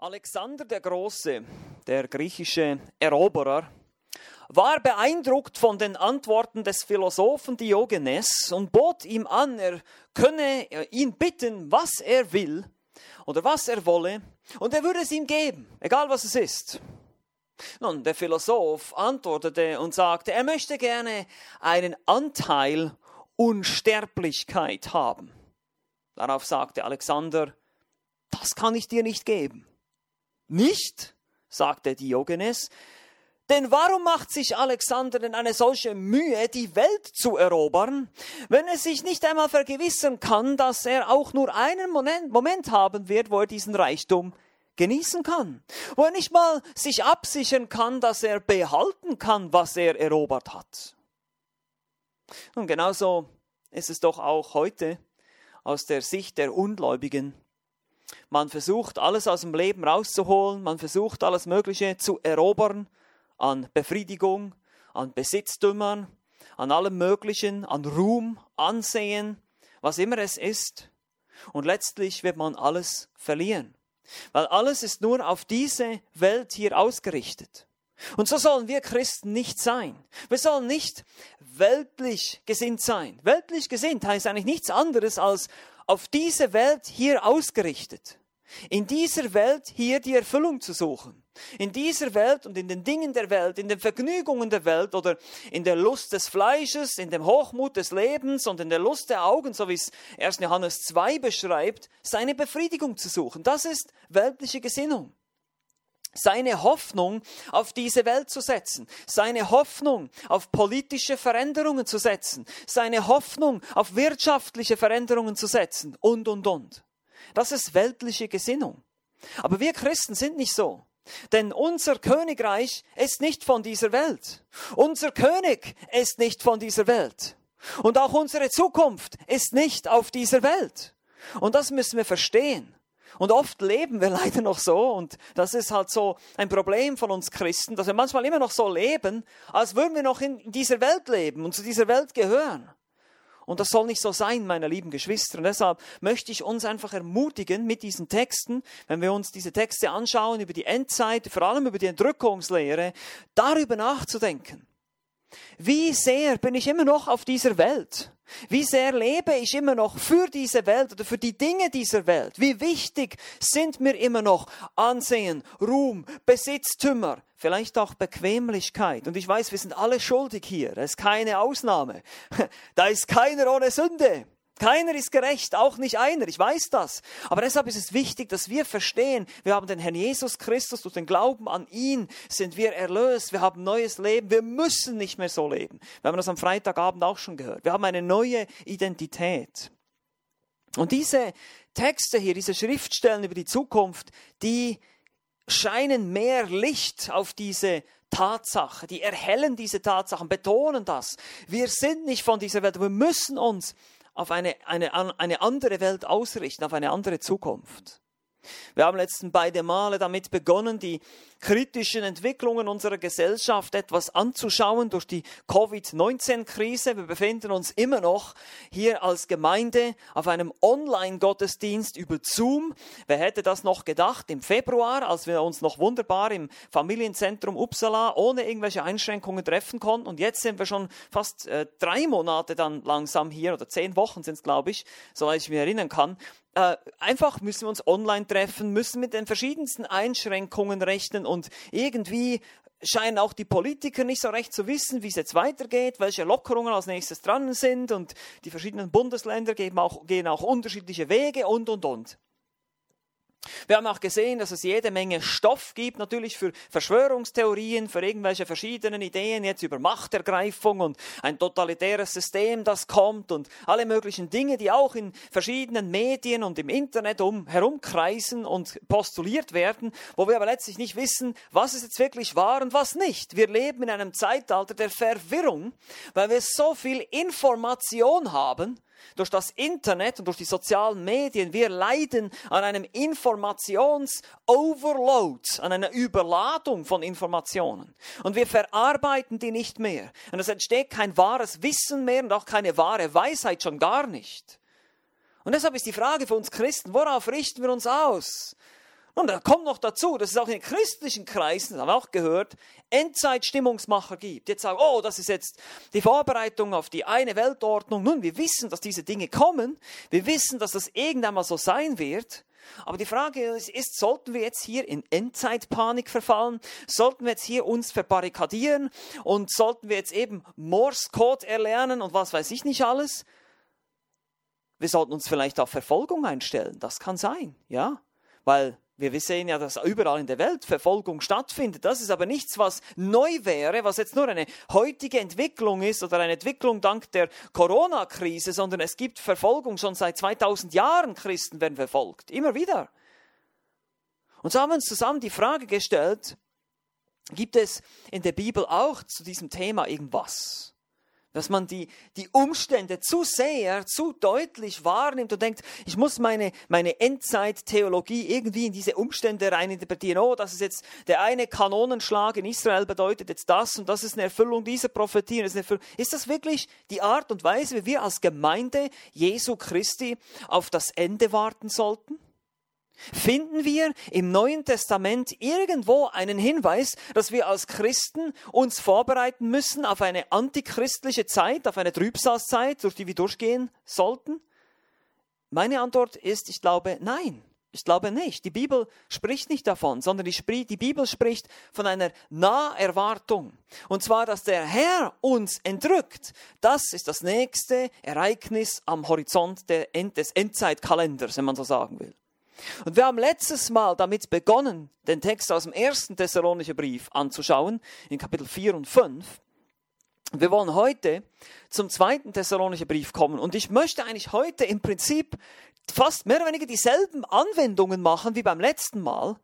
Alexander der Große, der griechische Eroberer, war beeindruckt von den Antworten des Philosophen Diogenes und bot ihm an, er könne ihn bitten, was er will oder was er wolle, und er würde es ihm geben, egal was es ist. Nun, der Philosoph antwortete und sagte, er möchte gerne einen Anteil Unsterblichkeit haben. Darauf sagte Alexander, das kann ich dir nicht geben. Nicht, sagte Diogenes, denn warum macht sich Alexander denn eine solche Mühe, die Welt zu erobern, wenn er sich nicht einmal vergewissern kann, dass er auch nur einen Moment, haben wird, wo er diesen Reichtum genießen kann, wo er nicht mal sich absichern kann, dass er behalten kann, was er erobert hat. Und genauso ist es doch auch heute aus der Sicht der Ungläubigen. Man versucht alles aus dem Leben rauszuholen, man versucht alles Mögliche zu erobern an Befriedigung, an Besitztümern, an allem Möglichen, an Ruhm, Ansehen, was immer es ist. Und letztlich wird man alles verlieren, weil alles ist nur auf diese Welt hier ausgerichtet. Und so sollen wir Christen nicht sein. Wir sollen nicht weltlich gesinnt sein. Weltlich gesinnt heißt eigentlich nichts anderes als auf diese Welt hier ausgerichtet. In dieser Welt hier die Erfüllung zu suchen. In dieser Welt und in den Dingen der Welt, in den Vergnügungen der Welt oder in der Lust des Fleisches, in dem Hochmut des Lebens und in der Lust der Augen, so wie es 1. Johannes 2 beschreibt, seine Befriedigung zu suchen. Das ist weltliche Gesinnung seine Hoffnung auf diese Welt zu setzen, seine Hoffnung auf politische Veränderungen zu setzen, seine Hoffnung auf wirtschaftliche Veränderungen zu setzen und, und, und. Das ist weltliche Gesinnung. Aber wir Christen sind nicht so. Denn unser Königreich ist nicht von dieser Welt. Unser König ist nicht von dieser Welt. Und auch unsere Zukunft ist nicht auf dieser Welt. Und das müssen wir verstehen. Und oft leben wir leider noch so, und das ist halt so ein Problem von uns Christen, dass wir manchmal immer noch so leben, als würden wir noch in dieser Welt leben und zu dieser Welt gehören. Und das soll nicht so sein, meine lieben Geschwister. Und deshalb möchte ich uns einfach ermutigen mit diesen Texten, wenn wir uns diese Texte anschauen über die Endzeit, vor allem über die Entrückungslehre, darüber nachzudenken. Wie sehr bin ich immer noch auf dieser Welt? Wie sehr lebe ich immer noch für diese Welt oder für die Dinge dieser Welt? Wie wichtig sind mir immer noch Ansehen, Ruhm, Besitztümer, vielleicht auch Bequemlichkeit? Und ich weiß, wir sind alle schuldig hier. Das ist keine Ausnahme. Da ist keiner ohne Sünde. Keiner ist gerecht, auch nicht einer, ich weiß das. Aber deshalb ist es wichtig, dass wir verstehen, wir haben den Herrn Jesus Christus, durch den Glauben an ihn sind wir erlöst, wir haben neues Leben, wir müssen nicht mehr so leben. Wir haben das am Freitagabend auch schon gehört. Wir haben eine neue Identität. Und diese Texte hier, diese Schriftstellen über die Zukunft, die scheinen mehr Licht auf diese Tatsache, die erhellen diese Tatsachen, betonen das. Wir sind nicht von dieser Welt, wir müssen uns auf eine, eine, eine andere Welt ausrichten, auf eine andere Zukunft. Wir haben letzten beide Male damit begonnen, die kritischen Entwicklungen unserer Gesellschaft etwas anzuschauen durch die Covid-19-Krise. Wir befinden uns immer noch hier als Gemeinde auf einem Online-Gottesdienst über Zoom. Wer hätte das noch gedacht im Februar, als wir uns noch wunderbar im Familienzentrum Uppsala ohne irgendwelche Einschränkungen treffen konnten. Und jetzt sind wir schon fast äh, drei Monate dann langsam hier oder zehn Wochen sind es, glaube ich, soweit ich mich erinnern kann. Äh, einfach müssen wir uns online treffen, müssen mit den verschiedensten Einschränkungen rechnen und irgendwie scheinen auch die Politiker nicht so recht zu wissen, wie es jetzt weitergeht, welche Lockerungen als nächstes dran sind und die verschiedenen Bundesländer gehen auch, gehen auch unterschiedliche Wege und, und, und. Wir haben auch gesehen, dass es jede Menge Stoff gibt, natürlich für Verschwörungstheorien, für irgendwelche verschiedenen Ideen jetzt über Machtergreifung und ein totalitäres System, das kommt und alle möglichen Dinge, die auch in verschiedenen Medien und im Internet um, herumkreisen und postuliert werden, wo wir aber letztlich nicht wissen, was es jetzt wirklich war und was nicht. Wir leben in einem Zeitalter der Verwirrung, weil wir so viel Information haben, durch das Internet und durch die sozialen Medien. Wir leiden an einem Informations-Overload, an einer Überladung von Informationen. Und wir verarbeiten die nicht mehr. Und es entsteht kein wahres Wissen mehr und auch keine wahre Weisheit, schon gar nicht. Und deshalb ist die Frage für uns Christen, worauf richten wir uns aus? Und da kommt noch dazu, dass es auch in christlichen Kreisen, das haben wir auch gehört, Endzeitstimmungsmacher gibt. Jetzt sagen, oh, das ist jetzt die Vorbereitung auf die eine Weltordnung. Nun, wir wissen, dass diese Dinge kommen. Wir wissen, dass das irgendwann mal so sein wird. Aber die Frage ist, ist, sollten wir jetzt hier in Endzeitpanik verfallen? Sollten wir jetzt hier uns verbarrikadieren? Und sollten wir jetzt eben Morse-Code erlernen und was weiß ich nicht alles? Wir sollten uns vielleicht auf Verfolgung einstellen. Das kann sein, ja? Weil wir sehen ja, dass überall in der Welt Verfolgung stattfindet. Das ist aber nichts, was neu wäre, was jetzt nur eine heutige Entwicklung ist oder eine Entwicklung dank der Corona-Krise, sondern es gibt Verfolgung schon seit 2000 Jahren. Christen werden verfolgt. Immer wieder. Und so haben wir uns zusammen die Frage gestellt, gibt es in der Bibel auch zu diesem Thema irgendwas? Dass man die, die Umstände zu sehr, zu deutlich wahrnimmt und denkt, ich muss meine, meine Endzeit-Theologie irgendwie in diese Umstände reininterpretieren. Oh, das ist jetzt der eine Kanonenschlag in Israel bedeutet jetzt das und das ist eine Erfüllung dieser Prophetie. Ist, ist das wirklich die Art und Weise, wie wir als Gemeinde Jesu Christi auf das Ende warten sollten? Finden wir im Neuen Testament irgendwo einen Hinweis, dass wir als Christen uns vorbereiten müssen auf eine antichristliche Zeit, auf eine Trübsalzeit, durch die wir durchgehen sollten? Meine Antwort ist, ich glaube, nein. Ich glaube nicht. Die Bibel spricht nicht davon, sondern die, Bibel spricht von einer Naherwartung. Und zwar, dass der Herr uns entrückt. Das ist das nächste Ereignis am Horizont des Endzeitkalenders, wenn man so sagen will. Und wir haben letztes Mal damit begonnen, den Text aus dem ersten Thessalonicher Brief anzuschauen, in Kapitel 4 und 5. Wir wollen heute zum zweiten Thessalonicher Brief kommen und ich möchte eigentlich heute im Prinzip fast mehr oder weniger dieselben Anwendungen machen wie beim letzten Mal.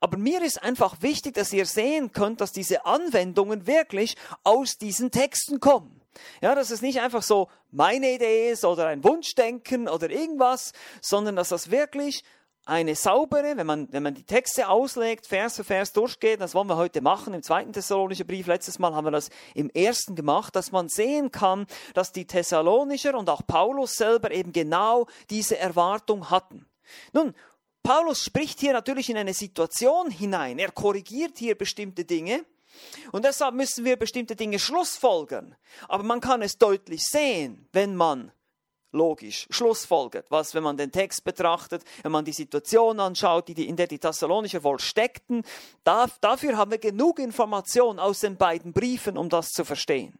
Aber mir ist einfach wichtig, dass ihr sehen könnt, dass diese Anwendungen wirklich aus diesen Texten kommen. Ja, dass es nicht einfach so meine Idee ist oder ein Wunschdenken oder irgendwas, sondern dass das wirklich eine saubere, wenn man, wenn man die Texte auslegt, Vers für Vers durchgeht, das wollen wir heute machen im zweiten Thessalonischen Brief. Letztes Mal haben wir das im ersten gemacht, dass man sehen kann, dass die Thessalonicher und auch Paulus selber eben genau diese Erwartung hatten. Nun, Paulus spricht hier natürlich in eine Situation hinein. Er korrigiert hier bestimmte Dinge. Und deshalb müssen wir bestimmte Dinge schlussfolgern. Aber man kann es deutlich sehen, wenn man logisch schlussfolgert. Was, wenn man den Text betrachtet, wenn man die Situation anschaut, die, in der die Thessalonicher wohl steckten, da, dafür haben wir genug Information aus den beiden Briefen, um das zu verstehen.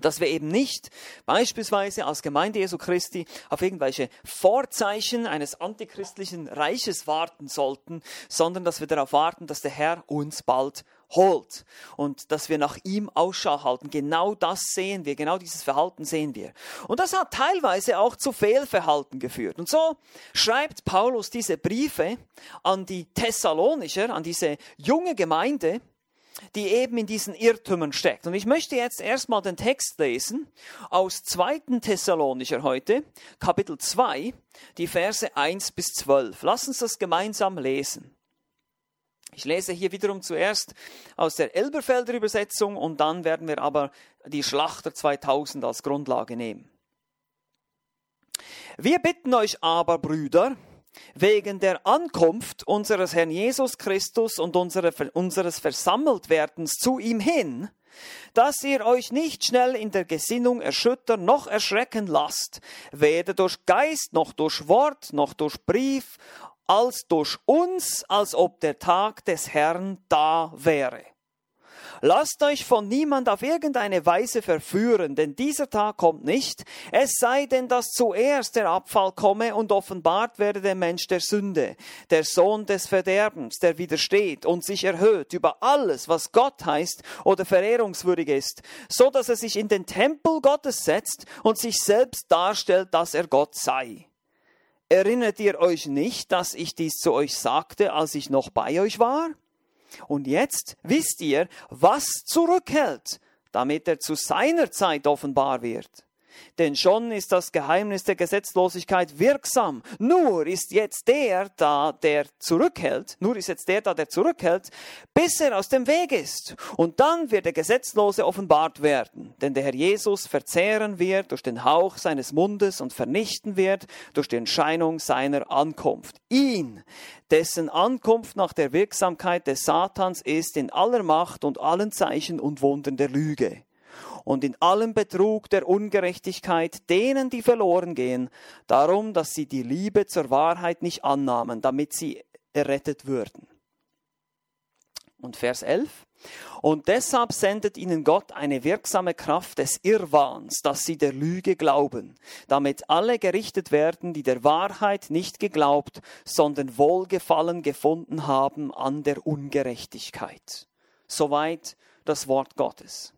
Dass wir eben nicht beispielsweise als Gemeinde Jesu Christi auf irgendwelche Vorzeichen eines antichristlichen Reiches warten sollten, sondern dass wir darauf warten, dass der Herr uns bald holt und dass wir nach ihm Ausschau halten. Genau das sehen wir, genau dieses Verhalten sehen wir. Und das hat teilweise auch zu Fehlverhalten geführt. Und so schreibt Paulus diese Briefe an die Thessalonicher, an diese junge Gemeinde, die eben in diesen Irrtümern steckt. Und ich möchte jetzt erstmal den Text lesen aus 2. Thessalonicher heute, Kapitel 2, die Verse 1 bis 12. Lass uns das gemeinsam lesen. Ich lese hier wiederum zuerst aus der Elberfelder Übersetzung und dann werden wir aber die Schlachter 2000 als Grundlage nehmen. Wir bitten euch aber, Brüder, wegen der Ankunft unseres Herrn Jesus Christus und unseres Versammeltwerdens zu ihm hin, dass ihr euch nicht schnell in der Gesinnung erschüttern noch erschrecken lasst, weder durch Geist noch durch Wort noch durch Brief als durch uns, als ob der Tag des Herrn da wäre. Lasst euch von niemand auf irgendeine Weise verführen, denn dieser Tag kommt nicht, es sei denn, dass zuerst der Abfall komme und offenbart werde der Mensch der Sünde, der Sohn des Verderbens, der widersteht und sich erhöht über alles, was Gott heißt oder verehrungswürdig ist, so dass er sich in den Tempel Gottes setzt und sich selbst darstellt, dass er Gott sei. Erinnert ihr euch nicht, dass ich dies zu euch sagte, als ich noch bei euch war? Und jetzt wisst ihr, was zurückhält, damit er zu seiner Zeit offenbar wird. Denn schon ist das Geheimnis der Gesetzlosigkeit wirksam. Nur ist jetzt der da, der zurückhält, nur ist jetzt der da, der zurückhält, bis er aus dem Weg ist. Und dann wird der Gesetzlose offenbart werden. Denn der Herr Jesus verzehren wird durch den Hauch seines Mundes und vernichten wird durch die Entscheinung seiner Ankunft. Ihn, dessen Ankunft nach der Wirksamkeit des Satans ist in aller Macht und allen Zeichen und Wundern der Lüge und in allem Betrug der Ungerechtigkeit denen, die verloren gehen, darum, dass sie die Liebe zur Wahrheit nicht annahmen, damit sie errettet würden. Und Vers 11. Und deshalb sendet ihnen Gott eine wirksame Kraft des Irrwahns, dass sie der Lüge glauben, damit alle gerichtet werden, die der Wahrheit nicht geglaubt, sondern Wohlgefallen gefunden haben an der Ungerechtigkeit. Soweit das Wort Gottes.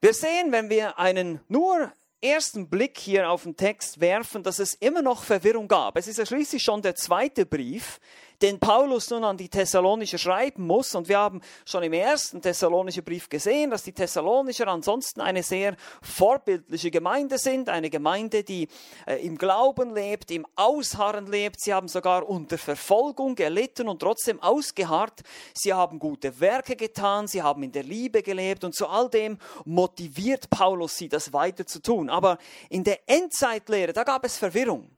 Wir sehen, wenn wir einen nur ersten Blick hier auf den Text werfen, dass es immer noch Verwirrung gab. Es ist ja schließlich schon der zweite Brief, den Paulus nun an die Thessalonicher schreiben muss. Und wir haben schon im ersten Thessalonischer Brief gesehen, dass die Thessalonicher ansonsten eine sehr vorbildliche Gemeinde sind, eine Gemeinde, die äh, im Glauben lebt, im Ausharren lebt. Sie haben sogar unter Verfolgung gelitten und trotzdem ausgeharrt. Sie haben gute Werke getan, sie haben in der Liebe gelebt und zu all dem motiviert Paulus sie, das weiter zu tun. Aber in der Endzeitlehre, da gab es Verwirrung.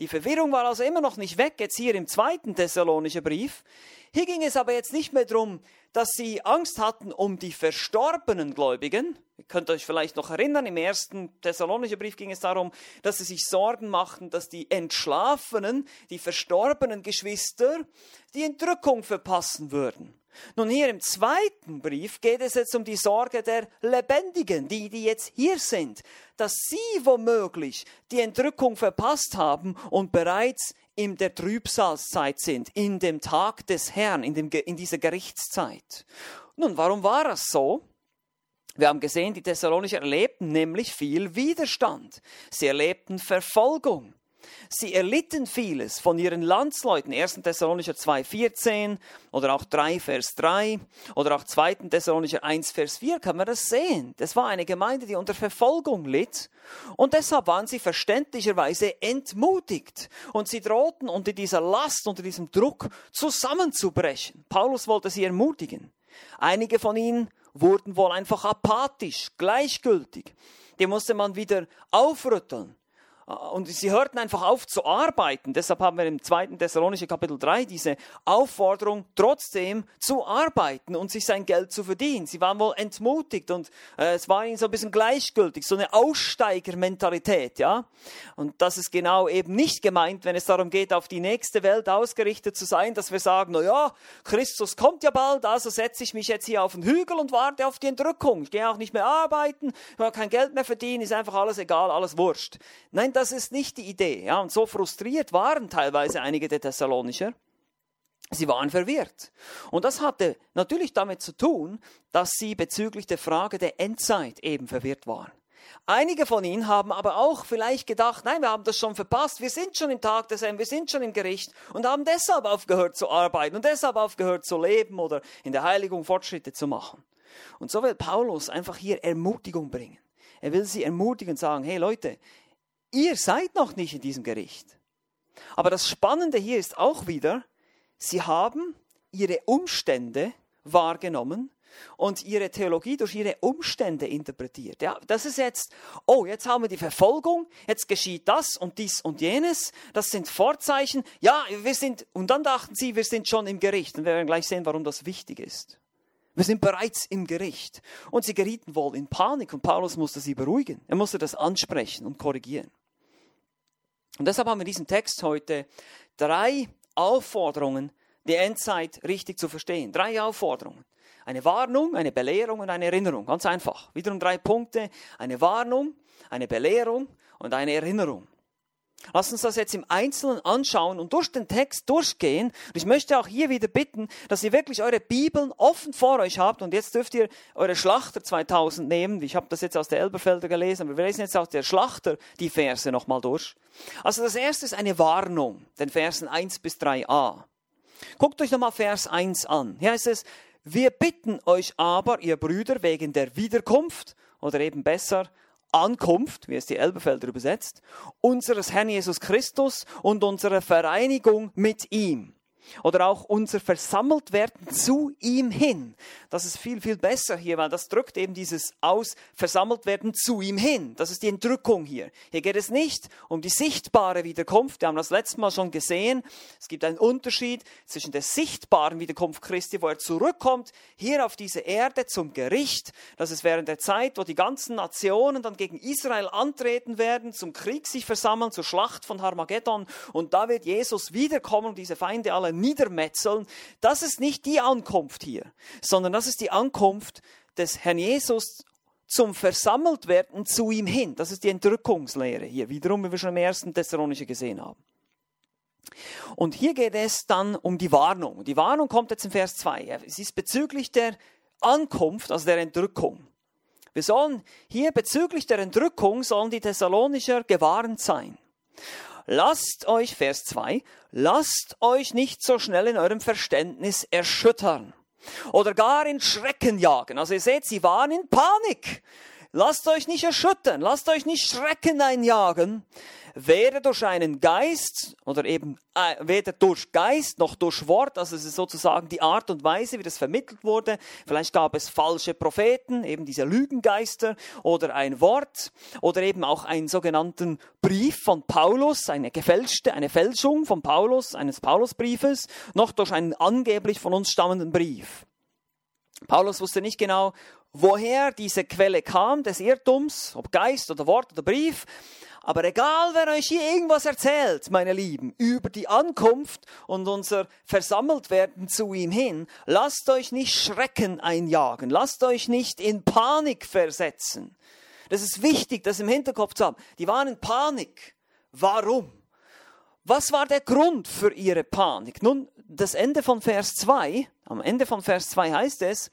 Die Verwirrung war also immer noch nicht weg, jetzt hier im zweiten Thessalonischer Brief. Hier ging es aber jetzt nicht mehr darum, dass sie Angst hatten um die verstorbenen Gläubigen. Ihr könnt euch vielleicht noch erinnern, im ersten Thessalonischer Brief ging es darum, dass sie sich Sorgen machten, dass die Entschlafenen, die verstorbenen Geschwister, die Entrückung verpassen würden. Nun hier im zweiten Brief geht es jetzt um die Sorge der Lebendigen, die, die jetzt hier sind, dass sie womöglich die Entrückung verpasst haben und bereits in der Trübsalzeit sind, in dem Tag des Herrn, in, dem, in dieser Gerichtszeit. Nun, warum war das so? Wir haben gesehen, die Thessalonicher erlebten nämlich viel Widerstand. Sie erlebten Verfolgung. Sie erlitten vieles von ihren Landsleuten, 1. Thessalonicher 2,14 oder auch 3, Vers 3 oder auch 2. Thessalonicher 1, Vers 4 kann man das sehen. Das war eine Gemeinde, die unter Verfolgung litt und deshalb waren sie verständlicherweise entmutigt und sie drohten unter dieser Last, unter diesem Druck zusammenzubrechen. Paulus wollte sie ermutigen. Einige von ihnen wurden wohl einfach apathisch, gleichgültig. Die musste man wieder aufrütteln. Und sie hörten einfach auf zu arbeiten. Deshalb haben wir im 2. Thessalonische Kapitel 3 diese Aufforderung, trotzdem zu arbeiten und sich sein Geld zu verdienen. Sie waren wohl entmutigt und äh, es war ihnen so ein bisschen gleichgültig, so eine Aussteigermentalität, ja. Und das ist genau eben nicht gemeint, wenn es darum geht, auf die nächste Welt ausgerichtet zu sein, dass wir sagen, na ja, Christus kommt ja bald, also setze ich mich jetzt hier auf den Hügel und warte auf die Entrückung. Ich gehe auch nicht mehr arbeiten, ich will kein Geld mehr verdienen, ist einfach alles egal, alles wurscht. Nein, das ist nicht die Idee. Ja? Und so frustriert waren teilweise einige der Thessalonicher. Sie waren verwirrt. Und das hatte natürlich damit zu tun, dass sie bezüglich der Frage der Endzeit eben verwirrt waren. Einige von ihnen haben aber auch vielleicht gedacht, nein, wir haben das schon verpasst, wir sind schon im Tag des Herrn, wir sind schon im Gericht und haben deshalb aufgehört zu arbeiten und deshalb aufgehört zu leben oder in der Heiligung Fortschritte zu machen. Und so will Paulus einfach hier Ermutigung bringen. Er will sie ermutigen und sagen, hey Leute, ihr seid noch nicht in diesem Gericht. Aber das Spannende hier ist auch wieder, sie haben ihre Umstände wahrgenommen und ihre Theologie durch ihre Umstände interpretiert. Ja, das ist jetzt, oh, jetzt haben wir die Verfolgung, jetzt geschieht das und dies und jenes, das sind Vorzeichen. Ja, wir sind, und dann dachten sie, wir sind schon im Gericht. Und wir werden gleich sehen, warum das wichtig ist. Wir sind bereits im Gericht. Und sie gerieten wohl in Panik und Paulus musste sie beruhigen. Er musste das ansprechen und korrigieren. Und deshalb haben wir in diesem Text heute drei Aufforderungen, die Endzeit richtig zu verstehen. Drei Aufforderungen. Eine Warnung, eine Belehrung und eine Erinnerung. Ganz einfach. Wiederum drei Punkte. Eine Warnung, eine Belehrung und eine Erinnerung. Lass uns das jetzt im Einzelnen anschauen und durch den Text durchgehen. Und ich möchte auch hier wieder bitten, dass ihr wirklich eure Bibeln offen vor euch habt. Und jetzt dürft ihr eure Schlachter 2000 nehmen. Ich habe das jetzt aus der Elberfelder gelesen, aber wir lesen jetzt aus der Schlachter die Verse nochmal durch. Also das erste ist eine Warnung, den Versen 1 bis 3a. Guckt euch nochmal Vers 1 an. Hier heißt es, wir bitten euch aber, ihr Brüder, wegen der Wiederkunft oder eben besser Ankunft, wie es die Elbefelder übersetzt, unseres Herrn Jesus Christus und unsere Vereinigung mit ihm oder auch unser versammelt werden zu ihm hin. Das ist viel, viel besser hier, weil das drückt eben dieses aus, versammelt werden zu ihm hin. Das ist die Entrückung hier. Hier geht es nicht um die sichtbare Wiederkunft. Wir haben das letzte Mal schon gesehen. Es gibt einen Unterschied zwischen der sichtbaren Wiederkunft Christi, wo er zurückkommt, hier auf diese Erde zum Gericht. Das ist während der Zeit, wo die ganzen Nationen dann gegen Israel antreten werden, zum Krieg sich versammeln, zur Schlacht von Harmageddon. Und da wird Jesus wiederkommen und diese Feinde alle niedermetzeln. Das ist nicht die Ankunft hier, sondern das ist die Ankunft des Herrn Jesus zum Versammeltwerden zu ihm hin. Das ist die Entrückungslehre hier, wiederum, wie wir schon im ersten Thessalonische gesehen haben. Und hier geht es dann um die Warnung. Die Warnung kommt jetzt in Vers 2. Es ist bezüglich der Ankunft, also der Entrückung. Wir sollen hier bezüglich der Entrückung sollen die Thessalonicher gewarnt sein. Lasst euch, Vers 2, lasst euch nicht so schnell in eurem Verständnis erschüttern oder gar in Schrecken jagen. Also ihr seht, sie waren in Panik. Lasst euch nicht erschüttern, lasst euch nicht Schrecken einjagen, weder durch einen Geist oder eben äh, weder durch Geist noch durch Wort, also es ist sozusagen die Art und Weise, wie das vermittelt wurde. Vielleicht gab es falsche Propheten, eben diese Lügengeister oder ein Wort oder eben auch einen sogenannten Brief von Paulus, eine gefälschte, eine Fälschung von Paulus, eines Paulusbriefes, noch durch einen angeblich von uns stammenden Brief. Paulus wusste nicht genau, woher diese Quelle kam des Irrtums, ob Geist oder Wort oder Brief. Aber egal, wer euch hier irgendwas erzählt, meine Lieben, über die Ankunft und unser Versammeltwerden zu ihm hin, lasst euch nicht Schrecken einjagen, lasst euch nicht in Panik versetzen. Das ist wichtig, das im Hinterkopf zu haben. Die waren in Panik. Warum? Was war der Grund für ihre Panik? Nun, das Ende von Vers 2, am Ende von Vers 2 heißt es,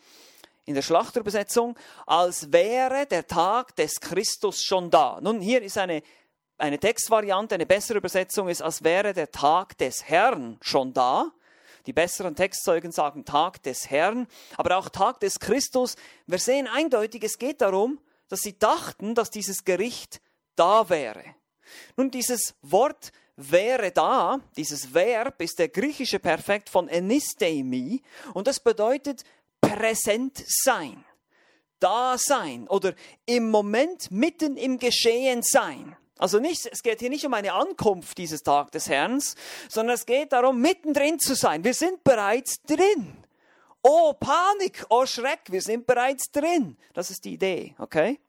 in der Schlachterübersetzung, als wäre der Tag des Christus schon da. Nun, hier ist eine, eine Textvariante, eine bessere Übersetzung ist, als wäre der Tag des Herrn schon da. Die besseren Textzeugen sagen Tag des Herrn, aber auch Tag des Christus. Wir sehen eindeutig, es geht darum, dass sie dachten, dass dieses Gericht da wäre. Nun, dieses Wort wäre da, dieses Verb ist der griechische Perfekt von enistemi und das bedeutet präsent sein, da sein oder im Moment mitten im Geschehen sein. Also nicht, es geht hier nicht um eine Ankunft dieses Tag des Herrn, sondern es geht darum, mittendrin zu sein. Wir sind bereits drin. Oh, Panik, oh Schreck, wir sind bereits drin. Das ist die Idee, okay?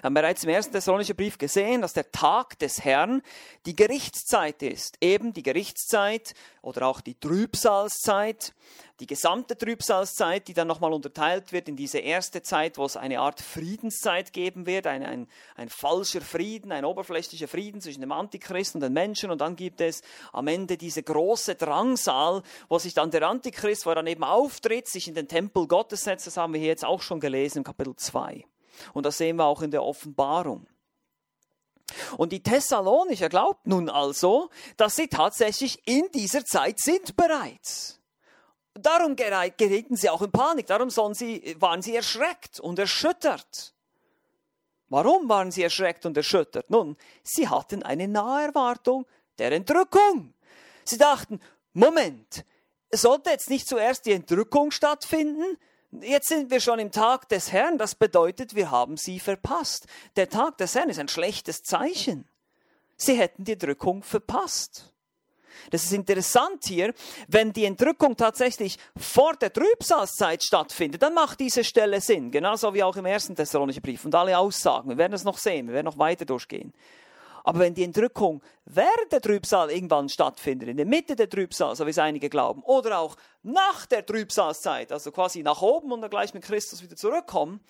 Wir haben bereits im ersten Thessalonischen Brief gesehen, dass der Tag des Herrn die Gerichtszeit ist. Eben die Gerichtszeit oder auch die Trübsalzeit, die gesamte Trübsalzeit, die dann nochmal unterteilt wird in diese erste Zeit, wo es eine Art Friedenszeit geben wird, ein, ein, ein falscher Frieden, ein oberflächlicher Frieden zwischen dem Antichrist und den Menschen. Und dann gibt es am Ende diese große Drangsal, wo sich dann der Antichrist, wo er dann eben auftritt, sich in den Tempel Gottes setzt. Das haben wir hier jetzt auch schon gelesen im Kapitel 2. Und das sehen wir auch in der Offenbarung. Und die Thessalonicher glaubt nun also, dass sie tatsächlich in dieser Zeit sind bereits. Darum gerieten sie auch in Panik, darum sie, waren sie erschreckt und erschüttert. Warum waren sie erschreckt und erschüttert? Nun, sie hatten eine Naherwartung der Entrückung. Sie dachten, Moment, sollte jetzt nicht zuerst die Entrückung stattfinden? Jetzt sind wir schon im Tag des Herrn, das bedeutet, wir haben sie verpasst. Der Tag des Herrn ist ein schlechtes Zeichen. Sie hätten die Entrückung verpasst. Das ist interessant hier, wenn die Entrückung tatsächlich vor der Trübsalzeit stattfindet, dann macht diese Stelle Sinn, genauso wie auch im ersten Thessalonischen Brief und alle Aussagen. Wir werden es noch sehen, wir werden noch weiter durchgehen. Aber wenn die Entrückung während der Trübsal irgendwann stattfindet, in der Mitte der Trübsal, so wie es einige glauben, oder auch nach der Trübsalzeit, also quasi nach oben und dann gleich mit Christus wieder zurückkommen,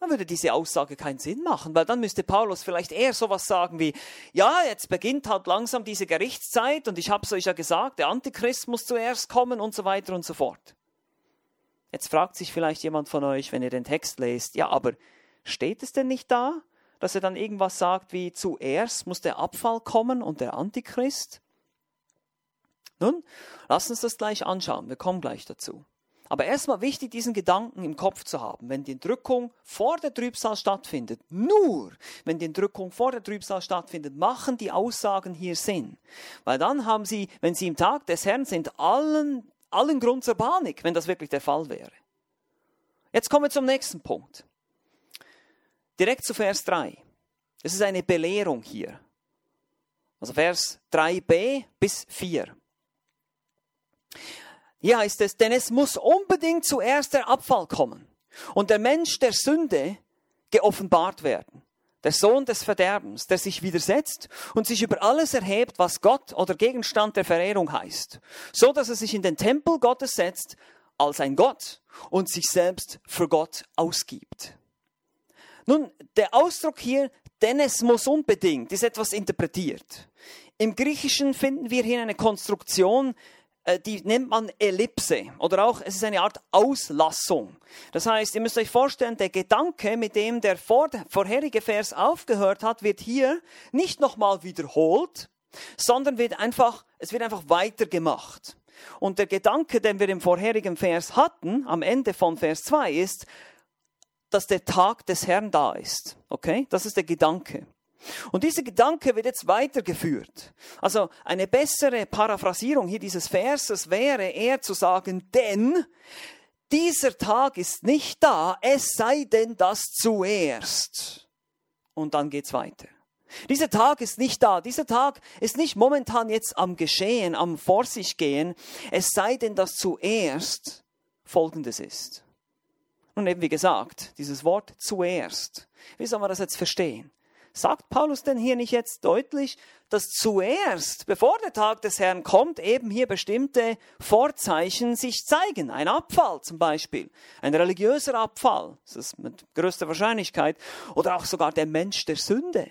dann würde diese Aussage keinen Sinn machen, weil dann müsste Paulus vielleicht eher sowas sagen wie, ja, jetzt beginnt halt langsam diese Gerichtszeit und ich habe es euch ja gesagt, der Antichrist muss zuerst kommen und so weiter und so fort. Jetzt fragt sich vielleicht jemand von euch, wenn ihr den Text lest, ja, aber steht es denn nicht da? Dass er dann irgendwas sagt wie zuerst muss der Abfall kommen und der Antichrist? Nun, lass uns das gleich anschauen, wir kommen gleich dazu. Aber erstmal wichtig, diesen Gedanken im Kopf zu haben. Wenn die Entrückung vor der Trübsal stattfindet, nur wenn die Entrückung vor der Trübsal stattfindet, machen die Aussagen hier Sinn. Weil dann haben sie, wenn sie im Tag des Herrn sind, allen, allen Grund zur Panik, wenn das wirklich der Fall wäre. Jetzt kommen wir zum nächsten Punkt. Direkt zu Vers 3. Es ist eine Belehrung hier. Also Vers 3b bis 4. Hier heißt es, denn es muss unbedingt zuerst der Abfall kommen und der Mensch der Sünde geoffenbart werden. Der Sohn des Verderbens, der sich widersetzt und sich über alles erhebt, was Gott oder Gegenstand der Verehrung heißt, so dass er sich in den Tempel Gottes setzt als ein Gott und sich selbst für Gott ausgibt. Nun, der Ausdruck hier, denn es muss unbedingt, ist etwas interpretiert. Im Griechischen finden wir hier eine Konstruktion, äh, die nennt man Ellipse oder auch es ist eine Art Auslassung. Das heißt, ihr müsst euch vorstellen, der Gedanke, mit dem der vorherige Vers aufgehört hat, wird hier nicht nochmal wiederholt, sondern wird einfach, es wird einfach weitergemacht. Und der Gedanke, den wir im vorherigen Vers hatten, am Ende von Vers 2, ist, dass der Tag des Herrn da ist. Okay? Das ist der Gedanke. Und dieser Gedanke wird jetzt weitergeführt. Also eine bessere Paraphrasierung hier dieses Verses wäre eher zu sagen, denn dieser Tag ist nicht da, es sei denn das zuerst. Und dann geht's weiter. Dieser Tag ist nicht da. Dieser Tag ist nicht momentan jetzt am Geschehen, am Vor sich gehen. Es sei denn, dass zuerst Folgendes ist. Nun eben wie gesagt, dieses Wort zuerst. Wie soll man das jetzt verstehen? Sagt Paulus denn hier nicht jetzt deutlich, dass zuerst, bevor der Tag des Herrn kommt, eben hier bestimmte Vorzeichen sich zeigen? Ein Abfall zum Beispiel, ein religiöser Abfall, das ist mit größter Wahrscheinlichkeit, oder auch sogar der Mensch der Sünde.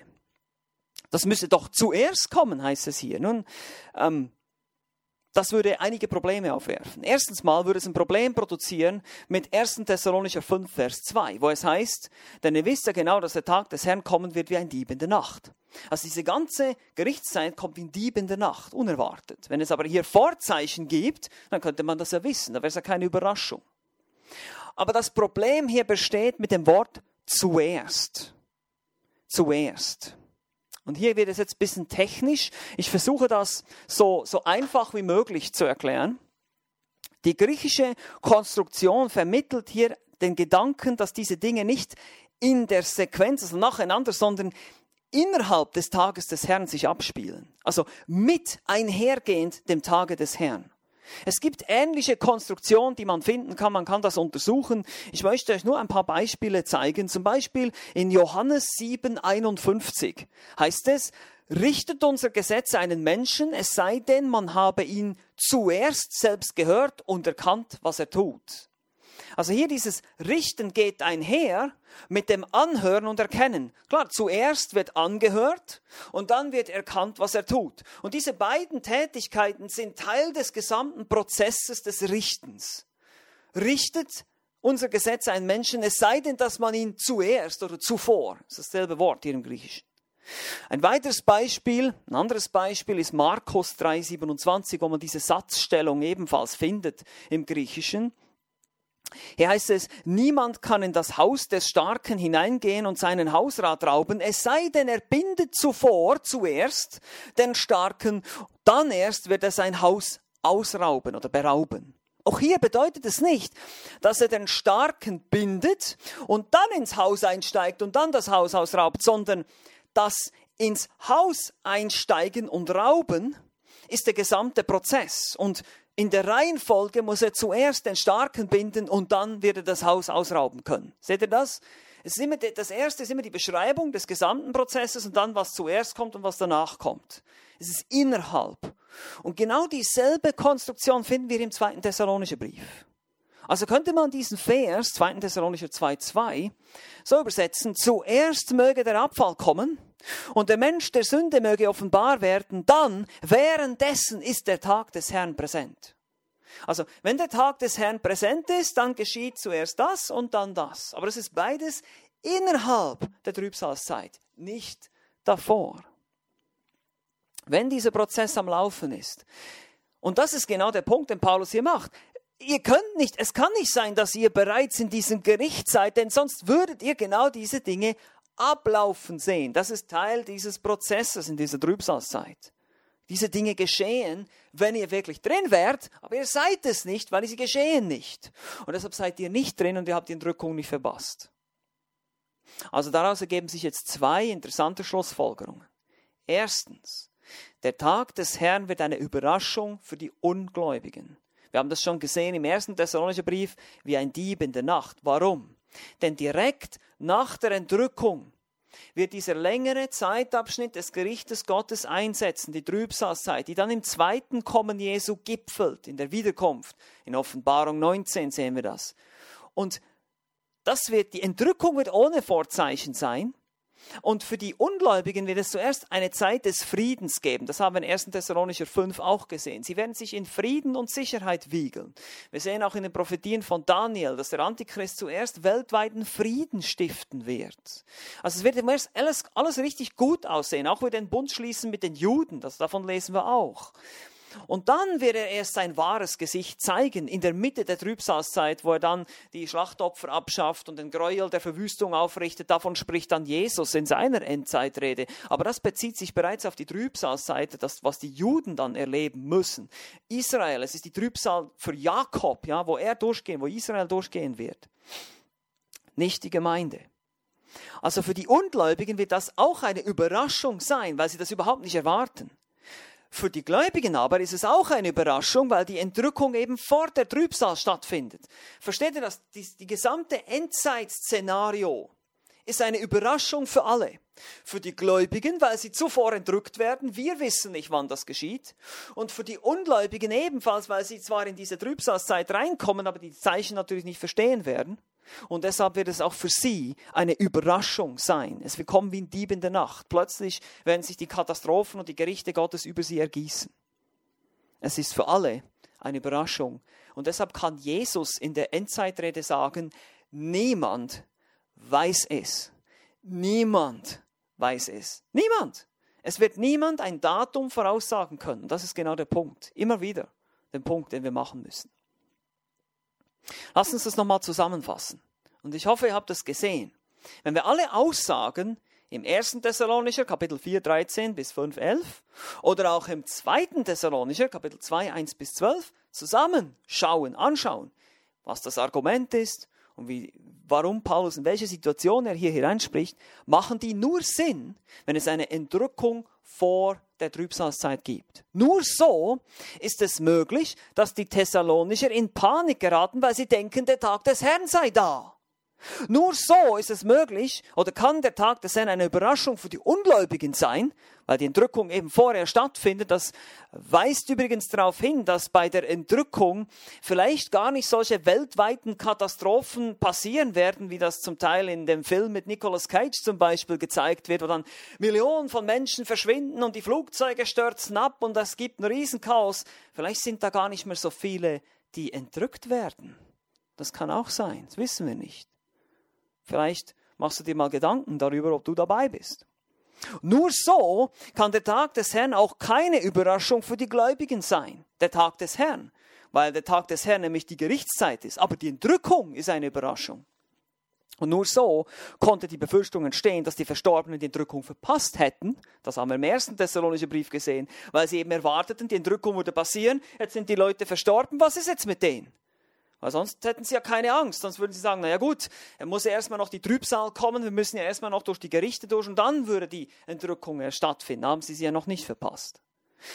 Das müsse doch zuerst kommen, heißt es hier. Nun, ähm, das würde einige Probleme aufwerfen. Erstens mal würde es ein Problem produzieren mit 1. Thessalonicher 5, Vers 2, wo es heißt, denn ihr wisst ja genau, dass der Tag des Herrn kommen wird wie ein Dieb in der Nacht. Also diese ganze Gerichtszeit kommt wie ein Dieb in der Nacht, unerwartet. Wenn es aber hier Vorzeichen gibt, dann könnte man das ja wissen, da wäre es ja keine Überraschung. Aber das Problem hier besteht mit dem Wort zuerst. Zuerst. Und hier wird es jetzt ein bisschen technisch. Ich versuche das so, so einfach wie möglich zu erklären. Die griechische Konstruktion vermittelt hier den Gedanken, dass diese Dinge nicht in der Sequenz, also nacheinander, sondern innerhalb des Tages des Herrn sich abspielen. Also mit einhergehend dem Tage des Herrn. Es gibt ähnliche Konstruktionen, die man finden kann. Man kann das untersuchen. Ich möchte euch nur ein paar Beispiele zeigen. Zum Beispiel in Johannes 7, 51 heißt es, richtet unser Gesetz einen Menschen, es sei denn, man habe ihn zuerst selbst gehört und erkannt, was er tut. Also hier dieses Richten geht einher mit dem Anhören und Erkennen. Klar, zuerst wird angehört und dann wird erkannt, was er tut. Und diese beiden Tätigkeiten sind Teil des gesamten Prozesses des Richtens. Richtet unser Gesetz einen Menschen, es sei denn, dass man ihn zuerst oder zuvor, das ist dasselbe Wort hier im Griechischen. Ein weiteres Beispiel, ein anderes Beispiel ist Markus 3,27, wo man diese Satzstellung ebenfalls findet im Griechischen. Hier heißt es, niemand kann in das Haus des Starken hineingehen und seinen Hausrat rauben, es sei denn, er bindet zuvor, zuerst, den Starken, dann erst wird er sein Haus ausrauben oder berauben. Auch hier bedeutet es nicht, dass er den Starken bindet und dann ins Haus einsteigt und dann das Haus ausraubt, sondern dass ins Haus einsteigen und rauben ist der gesamte Prozess. Und in der Reihenfolge muss er zuerst den Starken binden und dann wird er das Haus ausrauben können. Seht ihr das? Es ist immer, das erste ist immer die Beschreibung des gesamten Prozesses und dann, was zuerst kommt und was danach kommt. Es ist innerhalb. Und genau dieselbe Konstruktion finden wir im zweiten Thessalonischen Brief. Also könnte man diesen Vers, 2. Thessalonicher 2,2, so übersetzen, zuerst möge der Abfall kommen und der Mensch der Sünde möge offenbar werden, dann währenddessen ist der Tag des Herrn präsent. Also, wenn der Tag des Herrn präsent ist, dann geschieht zuerst das und dann das. Aber es ist beides innerhalb der Trübsalzeit, nicht davor. Wenn dieser Prozess am Laufen ist, und das ist genau der Punkt, den Paulus hier macht, ihr könnt nicht, es kann nicht sein, dass ihr bereits in diesem Gericht seid, denn sonst würdet ihr genau diese Dinge ablaufen sehen. Das ist Teil dieses Prozesses in dieser Trübsalzeit. Diese Dinge geschehen, wenn ihr wirklich drin wärt, aber ihr seid es nicht, weil sie geschehen nicht. Und deshalb seid ihr nicht drin und ihr habt die Entrückung nicht verpasst. Also daraus ergeben sich jetzt zwei interessante Schlussfolgerungen. Erstens, der Tag des Herrn wird eine Überraschung für die Ungläubigen. Wir haben das schon gesehen im ersten Thessalonicher Brief, wie ein Dieb in der Nacht. Warum? Denn direkt nach der Entrückung wird dieser längere Zeitabschnitt des Gerichtes Gottes einsetzen, die Trübsalzeit, die dann im zweiten Kommen Jesu gipfelt, in der Wiederkunft. In Offenbarung 19 sehen wir das. Und das wird, die Entrückung wird ohne Vorzeichen sein. Und für die Ungläubigen wird es zuerst eine Zeit des Friedens geben. Das haben wir in 1. Thessalonicher 5 auch gesehen. Sie werden sich in Frieden und Sicherheit wiegeln. Wir sehen auch in den Prophetien von Daniel, dass der Antichrist zuerst weltweiten Frieden stiften wird. Also es wird zuerst alles, alles richtig gut aussehen, auch wir den Bund schließen mit den Juden. Das, davon lesen wir auch. Und dann wird er erst sein wahres Gesicht zeigen, in der Mitte der Trübsalzeit, wo er dann die Schlachtopfer abschafft und den Gräuel der Verwüstung aufrichtet. Davon spricht dann Jesus in seiner Endzeitrede. Aber das bezieht sich bereits auf die Trübsalzeit, das, was die Juden dann erleben müssen. Israel, es ist die Trübsal für Jakob, ja, wo er durchgehen, wo Israel durchgehen wird. Nicht die Gemeinde. Also für die Ungläubigen wird das auch eine Überraschung sein, weil sie das überhaupt nicht erwarten. Für die Gläubigen aber ist es auch eine Überraschung, weil die Entrückung eben vor der Trübsal stattfindet. Versteht ihr das? Die, die gesamte Endzeitszenario ist eine Überraschung für alle. Für die Gläubigen, weil sie zuvor entrückt werden, wir wissen nicht, wann das geschieht. Und für die Ungläubigen ebenfalls, weil sie zwar in diese Trübsalzeit reinkommen, aber die Zeichen natürlich nicht verstehen werden. Und deshalb wird es auch für sie eine Überraschung sein. Es wird kommen wie ein Dieb in der Nacht. Plötzlich werden sich die Katastrophen und die Gerichte Gottes über sie ergießen. Es ist für alle eine Überraschung. Und deshalb kann Jesus in der Endzeitrede sagen, niemand weiß es. Niemand weiß es. Niemand. Es wird niemand ein Datum voraussagen können. Das ist genau der Punkt. Immer wieder den Punkt, den wir machen müssen. Lass uns das nochmal zusammenfassen. Und ich hoffe, ihr habt das gesehen. Wenn wir alle Aussagen im 1. Thessalonicher Kapitel 4, 13 bis 5, 11 oder auch im 2. Thessalonicher Kapitel 2, 1 bis 12 zusammenschauen, anschauen, was das Argument ist und wie, warum Paulus in welche Situation er hier hineinspricht, machen die nur Sinn, wenn es eine Entrückung vor der Trübsalzeit gibt. Nur so ist es möglich, dass die Thessalonicher in Panik geraten, weil sie denken, der Tag des Herrn sei da. Nur so ist es möglich oder kann der Tag des Herrn eine Überraschung für die Ungläubigen sein, weil die Entrückung eben vorher stattfindet. Das weist übrigens darauf hin, dass bei der Entrückung vielleicht gar nicht solche weltweiten Katastrophen passieren werden, wie das zum Teil in dem Film mit Nicolas Cage zum Beispiel gezeigt wird, wo dann Millionen von Menschen verschwinden und die Flugzeuge stürzen ab und es gibt ein Riesenchaos. Vielleicht sind da gar nicht mehr so viele, die entrückt werden. Das kann auch sein, das wissen wir nicht. Vielleicht machst du dir mal Gedanken darüber, ob du dabei bist. Nur so kann der Tag des Herrn auch keine Überraschung für die Gläubigen sein. Der Tag des Herrn, weil der Tag des Herrn nämlich die Gerichtszeit ist. Aber die Entrückung ist eine Überraschung. Und nur so konnte die Befürchtung entstehen, dass die Verstorbenen die Entrückung verpasst hätten. Das haben wir im ersten Thessalonischen Brief gesehen, weil sie eben erwarteten, die Entrückung würde passieren. Jetzt sind die Leute verstorben. Was ist jetzt mit denen? Weil sonst hätten sie ja keine Angst. Sonst würden sie sagen, naja gut, er muss ja erstmal noch die Trübsal kommen, wir müssen ja erstmal noch durch die Gerichte durch und dann würde die Entrückung stattfinden. Haben sie sie ja noch nicht verpasst.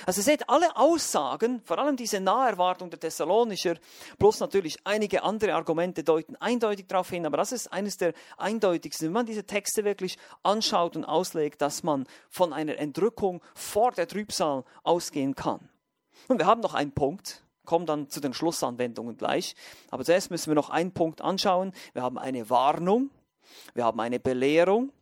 Also seht, alle Aussagen, vor allem diese Naherwartung der Thessalonicher, plus natürlich einige andere Argumente deuten eindeutig darauf hin, aber das ist eines der eindeutigsten, wenn man diese Texte wirklich anschaut und auslegt, dass man von einer Entrückung vor der Trübsal ausgehen kann. Und wir haben noch einen Punkt, kommen dann zu den Schlussanwendungen gleich. Aber zuerst müssen wir noch einen Punkt anschauen. Wir haben eine Warnung, wir haben eine Belehrung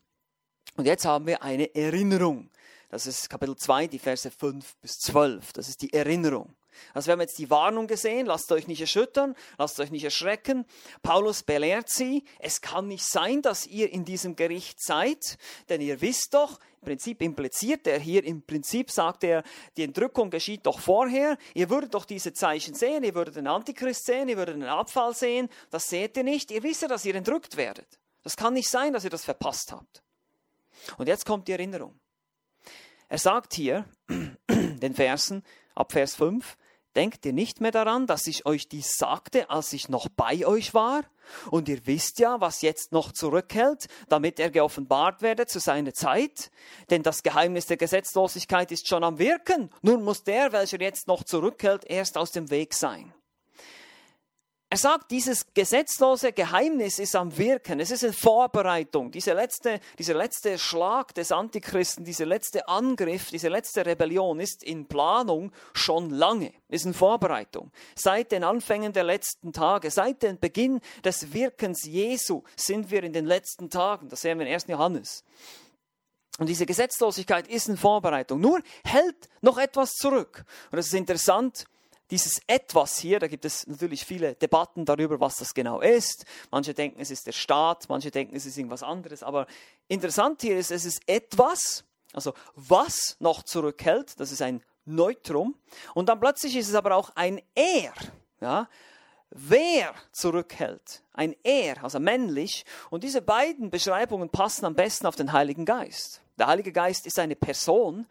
und jetzt haben wir eine Erinnerung. Das ist Kapitel 2, die Verse 5 bis 12. Das ist die Erinnerung. Also wir haben jetzt die Warnung gesehen, lasst euch nicht erschüttern, lasst euch nicht erschrecken. Paulus belehrt sie, es kann nicht sein, dass ihr in diesem Gericht seid, denn ihr wisst doch, Prinzip impliziert er hier, im Prinzip sagt er, die Entrückung geschieht doch vorher, ihr würdet doch diese Zeichen sehen, ihr würdet den Antichrist sehen, ihr würdet den Abfall sehen, das seht ihr nicht, ihr wisst ja, dass ihr entrückt werdet. Das kann nicht sein, dass ihr das verpasst habt. Und jetzt kommt die Erinnerung. Er sagt hier, den Versen, ab Vers 5, Denkt ihr nicht mehr daran, dass ich euch dies sagte, als ich noch bei euch war? Und ihr wisst ja, was jetzt noch zurückhält, damit er geoffenbart werde zu seiner Zeit? Denn das Geheimnis der Gesetzlosigkeit ist schon am Wirken. Nun muss der, welcher jetzt noch zurückhält, erst aus dem Weg sein. Er sagt, dieses gesetzlose Geheimnis ist am Wirken. Es ist eine Vorbereitung. Diese letzte, dieser letzte Schlag des Antichristen, dieser letzte Angriff, diese letzte Rebellion ist in Planung schon lange, ist in Vorbereitung. Seit den Anfängen der letzten Tage, seit dem Beginn des Wirkens Jesu sind wir in den letzten Tagen. Das sehen wir in 1. Johannes. Und diese Gesetzlosigkeit ist in Vorbereitung. Nur hält noch etwas zurück. Und das ist interessant dieses Etwas hier, da gibt es natürlich viele Debatten darüber, was das genau ist. Manche denken, es ist der Staat, manche denken, es ist irgendwas anderes. Aber interessant hier ist, es ist etwas, also was noch zurückhält, das ist ein Neutrum. Und dann plötzlich ist es aber auch ein Er. Ja? Wer zurückhält, ein Er, also männlich. Und diese beiden Beschreibungen passen am besten auf den Heiligen Geist. Der Heilige Geist ist eine Person,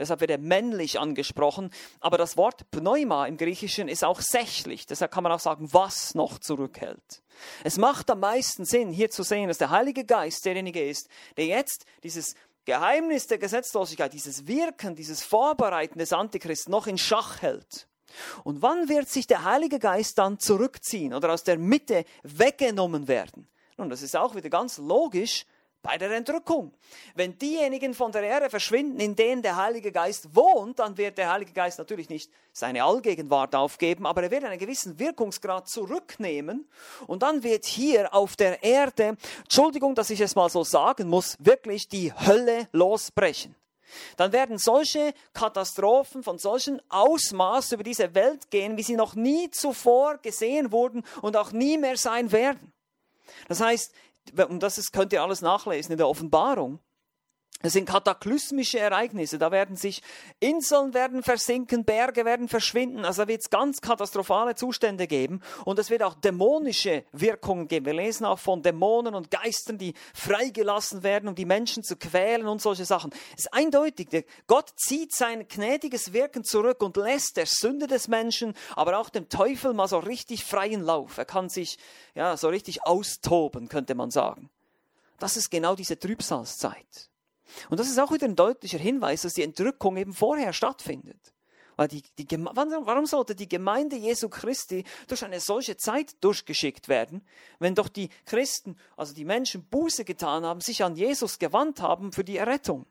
deshalb wird er männlich angesprochen. Aber das Wort Pneuma im Griechischen ist auch sächlich. Deshalb kann man auch sagen, was noch zurückhält. Es macht am meisten Sinn, hier zu sehen, dass der Heilige Geist derjenige ist, der jetzt dieses Geheimnis der Gesetzlosigkeit, dieses Wirken, dieses Vorbereiten des Antichrist noch in Schach hält. Und wann wird sich der Heilige Geist dann zurückziehen oder aus der Mitte weggenommen werden? Nun, das ist auch wieder ganz logisch, bei der Entrückung. Wenn diejenigen von der Erde verschwinden, in denen der Heilige Geist wohnt, dann wird der Heilige Geist natürlich nicht seine Allgegenwart aufgeben, aber er wird einen gewissen Wirkungsgrad zurücknehmen und dann wird hier auf der Erde, Entschuldigung, dass ich es mal so sagen muss, wirklich die Hölle losbrechen. Dann werden solche Katastrophen von solchen Ausmaß über diese Welt gehen, wie sie noch nie zuvor gesehen wurden und auch nie mehr sein werden. Das heißt, und das ist, könnt ihr alles nachlesen in der Offenbarung. Es sind kataklysmische Ereignisse. Da werden sich Inseln werden versinken, Berge werden verschwinden. Also da wird es ganz katastrophale Zustände geben. Und es wird auch dämonische Wirkungen geben. Wir lesen auch von Dämonen und Geistern, die freigelassen werden, um die Menschen zu quälen und solche Sachen. Es ist eindeutig. Gott zieht sein gnädiges Wirken zurück und lässt der Sünde des Menschen, aber auch dem Teufel mal so richtig freien Lauf. Er kann sich ja so richtig austoben, könnte man sagen. Das ist genau diese Trübsalzeit. Und das ist auch wieder ein deutlicher Hinweis, dass die Entrückung eben vorher stattfindet. Weil die, die, warum sollte die Gemeinde Jesu Christi durch eine solche Zeit durchgeschickt werden, wenn doch die Christen, also die Menschen Buße getan haben, sich an Jesus gewandt haben für die Errettung?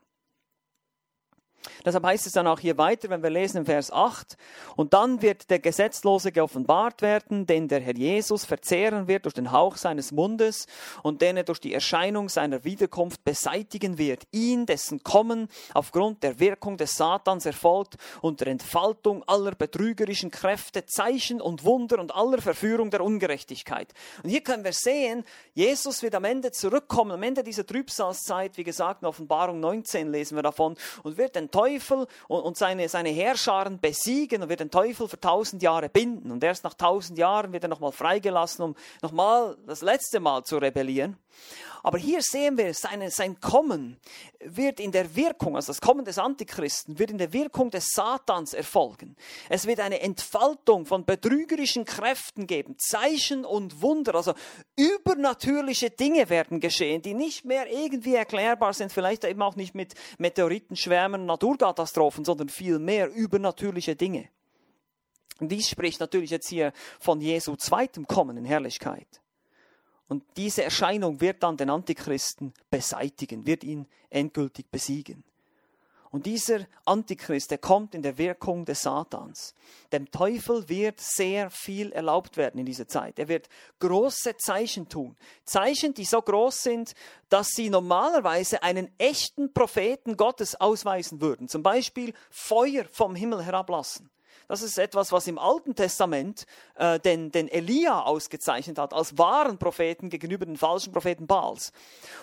Deshalb heißt es dann auch hier weiter, wenn wir lesen im Vers 8, und dann wird der Gesetzlose geoffenbart werden, den der Herr Jesus verzehren wird durch den Hauch seines Mundes und den er durch die Erscheinung seiner Wiederkunft beseitigen wird. Ihn, dessen Kommen aufgrund der Wirkung des Satans erfolgt unter Entfaltung aller betrügerischen Kräfte, Zeichen und Wunder und aller Verführung der Ungerechtigkeit. Und hier können wir sehen, Jesus wird am Ende zurückkommen, am Ende dieser Trübsalzeit, wie gesagt, in Offenbarung 19 lesen wir davon, und wird den Teufel und, seine, seine Herrscharen besiegen und wird den Teufel für tausend Jahre binden. Und erst nach tausend Jahren wird er nochmal freigelassen, um nochmal das letzte Mal zu rebellieren. Aber hier sehen wir, seine, sein Kommen wird in der Wirkung, also das Kommen des Antichristen, wird in der Wirkung des Satans erfolgen. Es wird eine Entfaltung von betrügerischen Kräften geben, Zeichen und Wunder, also übernatürliche Dinge werden geschehen, die nicht mehr irgendwie erklärbar sind, vielleicht eben auch nicht mit Meteoritenschwärmen, Naturkatastrophen, sondern viel mehr übernatürliche Dinge. Und dies spricht natürlich jetzt hier von Jesu zweitem Kommen in Herrlichkeit. Und diese Erscheinung wird dann den Antichristen beseitigen, wird ihn endgültig besiegen. Und dieser Antichrist, der kommt in der Wirkung des Satans. Dem Teufel wird sehr viel erlaubt werden in dieser Zeit. Er wird große Zeichen tun. Zeichen, die so groß sind, dass sie normalerweise einen echten Propheten Gottes ausweisen würden. Zum Beispiel Feuer vom Himmel herablassen. Das ist etwas, was im Alten Testament äh, den, den Elia ausgezeichnet hat, als wahren Propheten gegenüber den falschen Propheten Baals.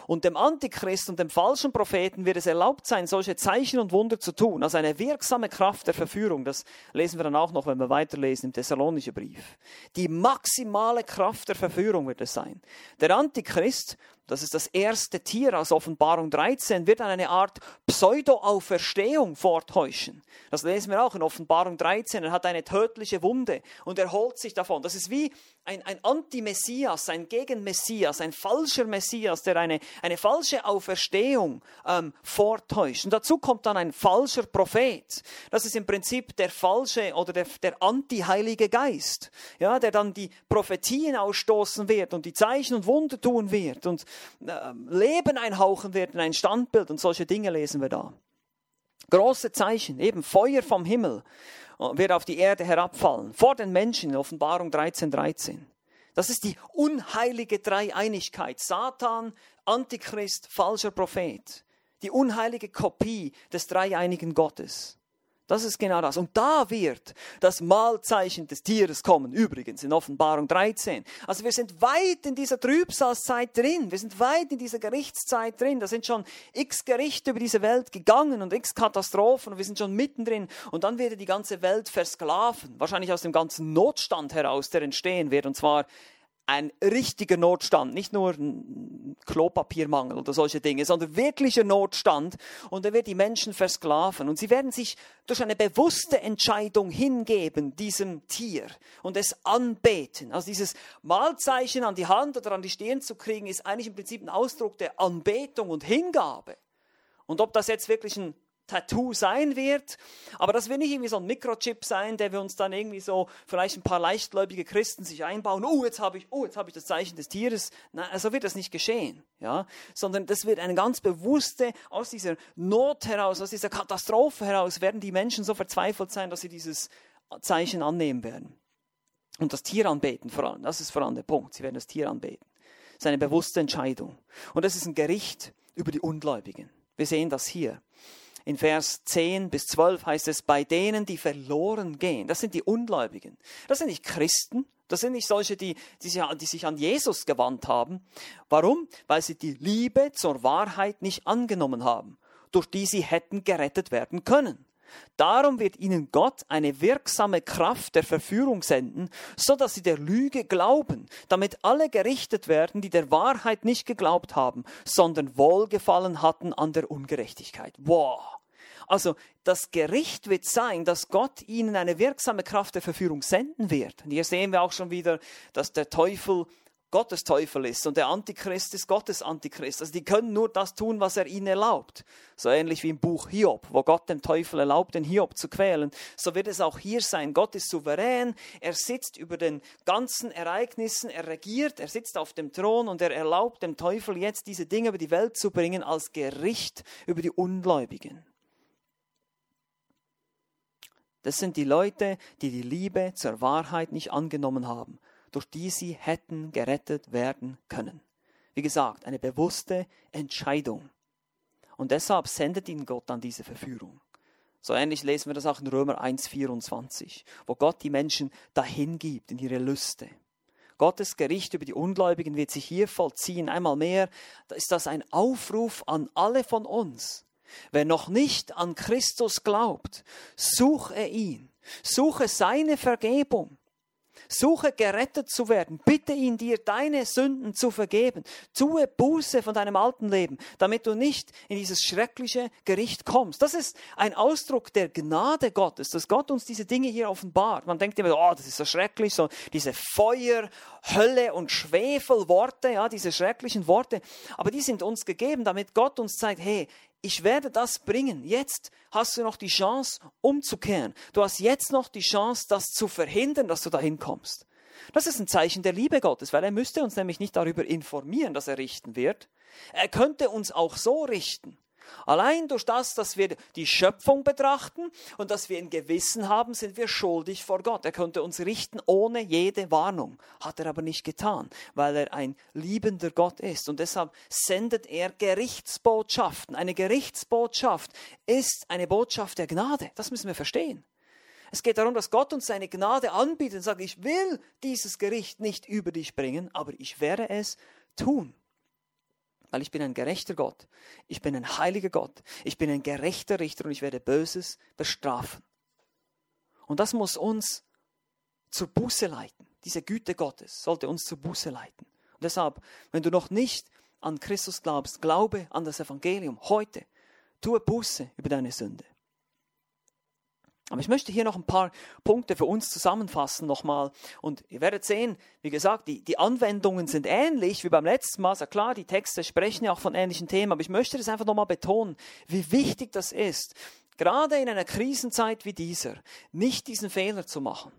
Und dem Antichrist und dem falschen Propheten wird es erlaubt sein, solche Zeichen und Wunder zu tun, als eine wirksame Kraft der Verführung. Das lesen wir dann auch noch, wenn wir weiterlesen im Thessalonischen Brief. Die maximale Kraft der Verführung wird es sein. Der Antichrist das ist das erste Tier aus Offenbarung 13, wird dann eine Art Pseudo-Auferstehung vortäuschen. Das lesen wir auch in Offenbarung 13. Er hat eine tödliche Wunde und er holt sich davon. Das ist wie ein, ein Anti-Messias, ein Gegen-Messias, ein falscher Messias, der eine, eine falsche Auferstehung ähm, vortäuscht. Und dazu kommt dann ein falscher Prophet. Das ist im Prinzip der falsche oder der, der Anti-Heilige Geist, ja, der dann die Prophetien ausstoßen wird und die Zeichen und Wunder tun wird und äh, Leben einhauchen wird in ein Standbild und solche Dinge lesen wir da. Große Zeichen, eben Feuer vom Himmel äh, wird auf die Erde herabfallen, vor den Menschen in Offenbarung 13, 13. Das ist die unheilige Dreieinigkeit. Satan, Antichrist, falscher Prophet. Die unheilige Kopie des dreieinigen Gottes. Das ist genau das. Und da wird das Mahlzeichen des Tieres kommen, übrigens in Offenbarung 13. Also wir sind weit in dieser Trübsalzeit drin, wir sind weit in dieser Gerichtszeit drin. Da sind schon x Gerichte über diese Welt gegangen und x Katastrophen und wir sind schon mittendrin. Und dann wird die ganze Welt versklaven, wahrscheinlich aus dem ganzen Notstand heraus, der entstehen wird. Und zwar ein richtiger Notstand, nicht nur ein Klopapiermangel oder solche Dinge, sondern wirklicher Notstand. Und er wird die Menschen versklaven. Und sie werden sich durch eine bewusste Entscheidung hingeben diesem Tier und es anbeten. Also dieses Mahlzeichen an die Hand oder an die Stirn zu kriegen, ist eigentlich im Prinzip ein Ausdruck der Anbetung und Hingabe. Und ob das jetzt wirklich ein Tattoo sein wird. Aber das wird nicht irgendwie so ein Mikrochip sein, der wir uns dann irgendwie so, vielleicht ein paar leichtgläubige Christen sich einbauen. Oh, jetzt habe ich, oh, jetzt habe ich das Zeichen des Tieres. Nein, so wird das nicht geschehen. Ja? Sondern das wird eine ganz bewusste, aus dieser Not heraus, aus dieser Katastrophe heraus, werden die Menschen so verzweifelt sein, dass sie dieses Zeichen annehmen werden. Und das Tier anbeten vor allem. Das ist vor allem der Punkt. Sie werden das Tier anbeten. Das ist eine bewusste Entscheidung. Und das ist ein Gericht über die Ungläubigen. Wir sehen das hier in Vers 10 bis 12 heißt es, bei denen, die verloren gehen. Das sind die Ungläubigen. Das sind nicht Christen. Das sind nicht solche, die, die, sich, die sich an Jesus gewandt haben. Warum? Weil sie die Liebe zur Wahrheit nicht angenommen haben, durch die sie hätten gerettet werden können. Darum wird ihnen Gott eine wirksame Kraft der Verführung senden, so dass sie der Lüge glauben, damit alle gerichtet werden, die der Wahrheit nicht geglaubt haben, sondern Wohlgefallen hatten an der Ungerechtigkeit. Wow! Also das Gericht wird sein, dass Gott ihnen eine wirksame Kraft der Verführung senden wird. Und hier sehen wir auch schon wieder, dass der Teufel Gottes Teufel ist und der Antichrist ist Gottes Antichrist. Also die können nur das tun, was er ihnen erlaubt. So ähnlich wie im Buch Hiob, wo Gott dem Teufel erlaubt, den Hiob zu quälen. So wird es auch hier sein. Gott ist souverän, er sitzt über den ganzen Ereignissen, er regiert, er sitzt auf dem Thron und er erlaubt dem Teufel jetzt diese Dinge über die Welt zu bringen als Gericht über die Ungläubigen. Das sind die Leute, die die Liebe zur Wahrheit nicht angenommen haben durch die sie hätten gerettet werden können. Wie gesagt, eine bewusste Entscheidung. Und deshalb sendet ihnen Gott dann diese Verführung. So ähnlich lesen wir das auch in Römer 1,24, wo Gott die Menschen dahin gibt in ihre Lüste. Gottes Gericht über die Ungläubigen wird sich hier vollziehen. Einmal mehr ist das ein Aufruf an alle von uns. Wer noch nicht an Christus glaubt, suche ihn, suche seine Vergebung, Suche gerettet zu werden. Bitte ihn dir, deine Sünden zu vergeben. Tue Buße von deinem alten Leben, damit du nicht in dieses schreckliche Gericht kommst. Das ist ein Ausdruck der Gnade Gottes, dass Gott uns diese Dinge hier offenbart. Man denkt immer, oh, das ist so schrecklich, so diese Feuer, Hölle und Schwefelworte, ja, diese schrecklichen Worte. Aber die sind uns gegeben, damit Gott uns zeigt, hey, ich werde das bringen. Jetzt hast du noch die Chance, umzukehren. Du hast jetzt noch die Chance, das zu verhindern, dass du dahin kommst. Das ist ein Zeichen der Liebe Gottes, weil er müsste uns nämlich nicht darüber informieren, dass er richten wird. Er könnte uns auch so richten. Allein durch das, dass wir die Schöpfung betrachten und dass wir ein Gewissen haben, sind wir schuldig vor Gott. Er könnte uns richten ohne jede Warnung. Hat er aber nicht getan, weil er ein liebender Gott ist. Und deshalb sendet er Gerichtsbotschaften. Eine Gerichtsbotschaft ist eine Botschaft der Gnade. Das müssen wir verstehen. Es geht darum, dass Gott uns seine Gnade anbietet und sagt, ich will dieses Gericht nicht über dich bringen, aber ich werde es tun. Weil ich bin ein gerechter Gott. Ich bin ein heiliger Gott. Ich bin ein gerechter Richter und ich werde Böses bestrafen. Und das muss uns zur Buße leiten. Diese Güte Gottes sollte uns zur Buße leiten. Und deshalb, wenn du noch nicht an Christus glaubst, glaube an das Evangelium heute. Tue Buße über deine Sünde. Aber ich möchte hier noch ein paar Punkte für uns zusammenfassen nochmal. Und ihr werdet sehen, wie gesagt, die, die Anwendungen sind ähnlich wie beim letzten Mal. Also klar, die Texte sprechen ja auch von ähnlichen Themen, aber ich möchte das einfach nochmal betonen, wie wichtig das ist, gerade in einer Krisenzeit wie dieser, nicht diesen Fehler zu machen.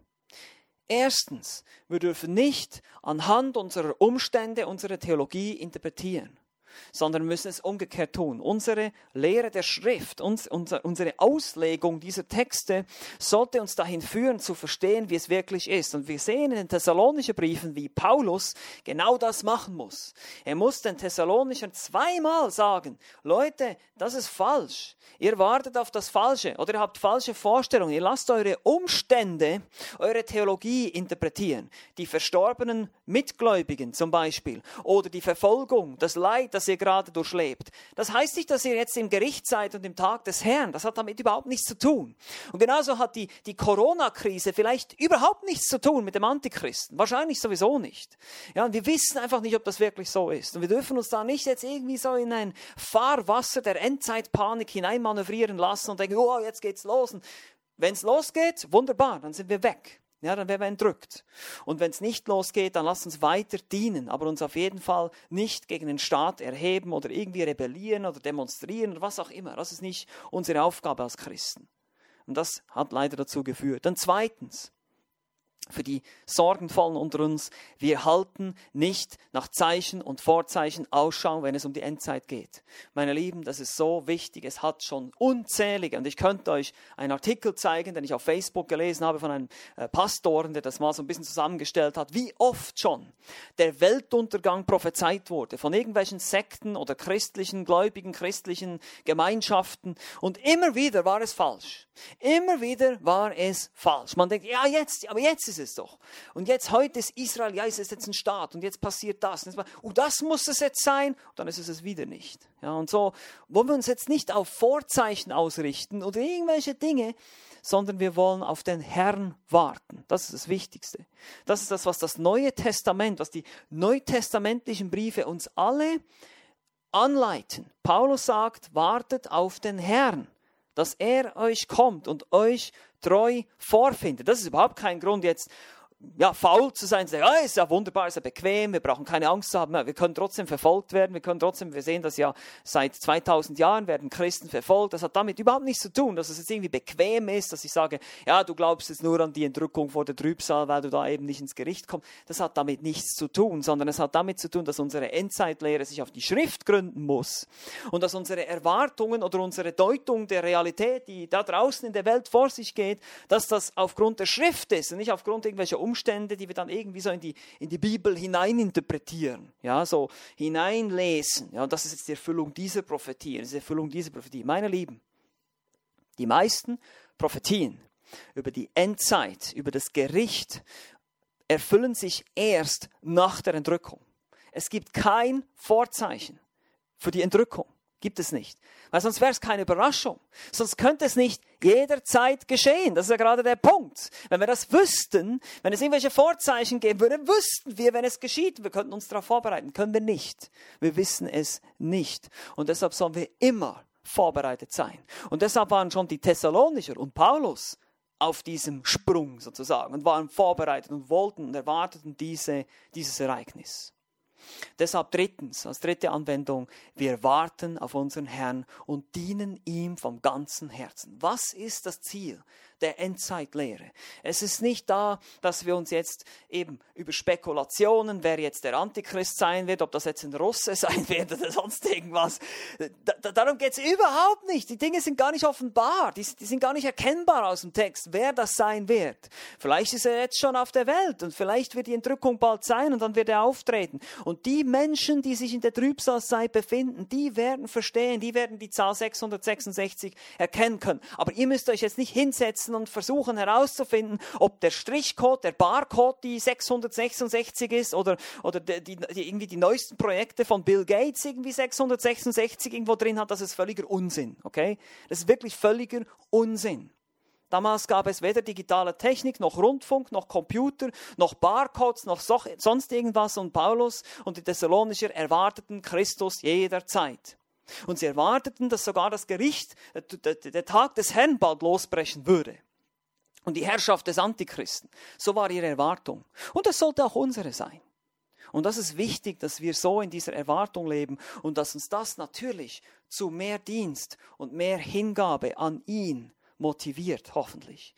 Erstens, wir dürfen nicht anhand unserer Umstände unsere Theologie interpretieren sondern müssen es umgekehrt tun. Unsere Lehre der Schrift, uns, unser, unsere Auslegung dieser Texte sollte uns dahin führen, zu verstehen, wie es wirklich ist. Und wir sehen in den Thessalonischen Briefen, wie Paulus genau das machen muss. Er muss den Thessalonichern zweimal sagen, Leute, das ist falsch. Ihr wartet auf das Falsche oder ihr habt falsche Vorstellungen. Ihr lasst eure Umstände, eure Theologie interpretieren. Die verstorbenen Mitgläubigen zum Beispiel oder die Verfolgung, das Leid, das ihr gerade durchlebt. Das heißt nicht, dass ihr jetzt im Gericht seid und im Tag des Herrn. Das hat damit überhaupt nichts zu tun. Und genauso hat die, die Corona-Krise vielleicht überhaupt nichts zu tun mit dem Antichristen. Wahrscheinlich sowieso nicht. Ja, und wir wissen einfach nicht, ob das wirklich so ist. Und wir dürfen uns da nicht jetzt irgendwie so in ein Fahrwasser der Endzeitpanik hineinmanövrieren lassen und denken, oh, jetzt geht's los. wenn es losgeht, wunderbar, dann sind wir weg ja, dann werden wir entrückt. Und wenn es nicht losgeht, dann lass uns weiter dienen, aber uns auf jeden Fall nicht gegen den Staat erheben oder irgendwie rebellieren oder demonstrieren oder was auch immer. Das ist nicht unsere Aufgabe als Christen. Und das hat leider dazu geführt. Dann zweitens, für die Sorgenvollen unter uns, wir halten nicht nach Zeichen und Vorzeichen Ausschau, wenn es um die Endzeit geht. Meine Lieben, das ist so wichtig. Es hat schon unzählige, und ich könnte euch einen Artikel zeigen, den ich auf Facebook gelesen habe von einem äh, Pastoren, der das mal so ein bisschen zusammengestellt hat, wie oft schon der Weltuntergang prophezeit wurde von irgendwelchen Sekten oder christlichen, gläubigen, christlichen Gemeinschaften. Und immer wieder war es falsch. Immer wieder war es falsch. Man denkt, ja, jetzt, aber jetzt ist es doch. Und jetzt, heute ist Israel, ja, ist es jetzt ein Staat und jetzt passiert das. Und oh, das muss es jetzt sein. Und dann ist es es wieder nicht. Ja, und so wollen wir uns jetzt nicht auf Vorzeichen ausrichten oder irgendwelche Dinge, sondern wir wollen auf den Herrn warten. Das ist das Wichtigste. Das ist das, was das Neue Testament, was die neutestamentlichen Briefe uns alle anleiten. Paulus sagt, wartet auf den Herrn dass er euch kommt und euch treu vorfindet. Das ist überhaupt kein Grund jetzt ja, faul zu sein, zu sagen, ah, ist ja wunderbar, ist ja bequem, wir brauchen keine Angst zu haben, wir können trotzdem verfolgt werden, wir können trotzdem, wir sehen das ja seit 2000 Jahren werden Christen verfolgt, das hat damit überhaupt nichts zu tun, dass es jetzt irgendwie bequem ist, dass ich sage, ja, du glaubst jetzt nur an die Entrückung vor der Trübsal, weil du da eben nicht ins Gericht kommst, das hat damit nichts zu tun, sondern es hat damit zu tun, dass unsere Endzeitlehre sich auf die Schrift gründen muss und dass unsere Erwartungen oder unsere Deutung der Realität, die da draußen in der Welt vor sich geht, dass das aufgrund der Schrift ist und nicht aufgrund irgendwelcher Umstände, die wir dann irgendwie so in die, in die Bibel hineininterpretieren, ja, so hineinlesen. Ja, das ist jetzt die Erfüllung dieser Prophetie, das ist die Erfüllung dieser Prophetie. Meine Lieben, die meisten Prophetien über die Endzeit, über das Gericht erfüllen sich erst nach der Entrückung. Es gibt kein Vorzeichen für die Entrückung. Gibt es nicht. Weil sonst wäre es keine Überraschung. Sonst könnte es nicht jederzeit geschehen. Das ist ja gerade der Punkt. Wenn wir das wüssten, wenn es irgendwelche Vorzeichen geben würde, wüssten wir, wenn es geschieht. Wir könnten uns darauf vorbereiten. Können wir nicht. Wir wissen es nicht. Und deshalb sollen wir immer vorbereitet sein. Und deshalb waren schon die Thessalonicher und Paulus auf diesem Sprung sozusagen und waren vorbereitet und wollten und erwarteten diese, dieses Ereignis. Deshalb drittens, als dritte Anwendung, wir warten auf unseren Herrn und dienen ihm vom ganzen Herzen. Was ist das Ziel der Endzeitlehre? Es ist nicht da, dass wir uns jetzt eben über Spekulationen, wer jetzt der Antichrist sein wird, ob das jetzt ein Russe sein wird oder sonst irgendwas. Da, darum geht es überhaupt nicht. Die Dinge sind gar nicht offenbar, die, die sind gar nicht erkennbar aus dem Text, wer das sein wird. Vielleicht ist er jetzt schon auf der Welt und vielleicht wird die Entrückung bald sein und dann wird er auftreten. Und die Menschen, die sich in der Trübsalzeit befinden, die werden verstehen, die werden die Zahl 666 erkennen können. Aber ihr müsst euch jetzt nicht hinsetzen und versuchen herauszufinden, ob der Strichcode, der Barcode die 666 ist oder, oder die, die, irgendwie die neuesten Projekte von Bill Gates irgendwie 666 irgendwo drin hat. Das ist völliger Unsinn. Okay? Das ist wirklich völliger Unsinn. Damals gab es weder digitale Technik, noch Rundfunk, noch Computer, noch Barcodes, noch sonst irgendwas. Und Paulus und die Thessalonicher erwarteten Christus jederzeit. Und sie erwarteten, dass sogar das Gericht, der Tag des Herrn bald losbrechen würde. Und die Herrschaft des Antichristen. So war ihre Erwartung. Und das sollte auch unsere sein. Und das ist wichtig, dass wir so in dieser Erwartung leben und dass uns das natürlich zu mehr Dienst und mehr Hingabe an ihn motiviert, hoffentlich.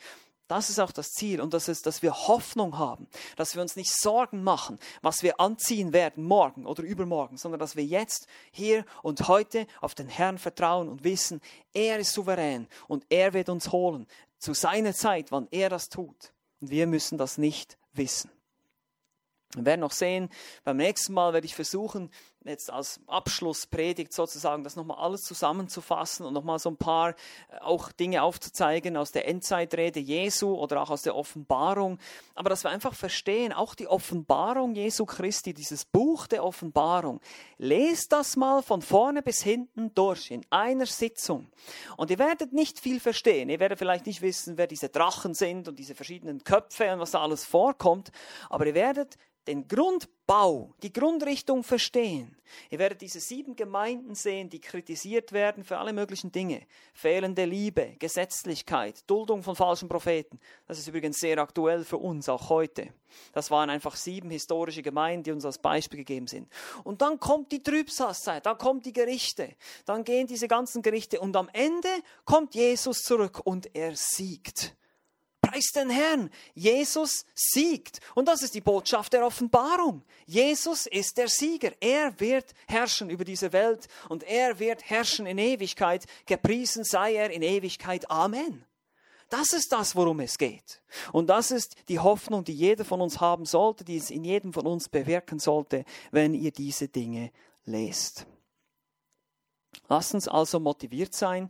Das ist auch das Ziel und das ist, dass wir Hoffnung haben, dass wir uns nicht Sorgen machen, was wir anziehen werden morgen oder übermorgen, sondern dass wir jetzt, hier und heute auf den Herrn vertrauen und wissen, er ist souverän und er wird uns holen zu seiner Zeit, wann er das tut. Und wir müssen das nicht wissen. Wir werden noch sehen, beim nächsten Mal werde ich versuchen, jetzt als Abschlusspredigt sozusagen das nochmal alles zusammenzufassen und nochmal so ein paar äh, auch Dinge aufzuzeigen aus der Endzeitrede Jesu oder auch aus der Offenbarung. Aber dass wir einfach verstehen, auch die Offenbarung Jesu Christi, dieses Buch der Offenbarung, lest das mal von vorne bis hinten durch in einer Sitzung. Und ihr werdet nicht viel verstehen. Ihr werdet vielleicht nicht wissen, wer diese Drachen sind und diese verschiedenen Köpfe und was da alles vorkommt. Aber ihr werdet den Grundbau, die Grundrichtung verstehen. Ihr werdet diese sieben Gemeinden sehen, die kritisiert werden für alle möglichen Dinge. Fehlende Liebe, Gesetzlichkeit, Duldung von falschen Propheten. Das ist übrigens sehr aktuell für uns, auch heute. Das waren einfach sieben historische Gemeinden, die uns als Beispiel gegeben sind. Und dann kommt die Trübsalzeit, dann kommen die Gerichte, dann gehen diese ganzen Gerichte und am Ende kommt Jesus zurück und er siegt. Preis den Herrn. Jesus siegt. Und das ist die Botschaft der Offenbarung. Jesus ist der Sieger. Er wird herrschen über diese Welt und er wird herrschen in Ewigkeit. Gepriesen sei er in Ewigkeit. Amen. Das ist das, worum es geht. Und das ist die Hoffnung, die jeder von uns haben sollte, die es in jedem von uns bewirken sollte, wenn ihr diese Dinge lest. Lasst uns also motiviert sein.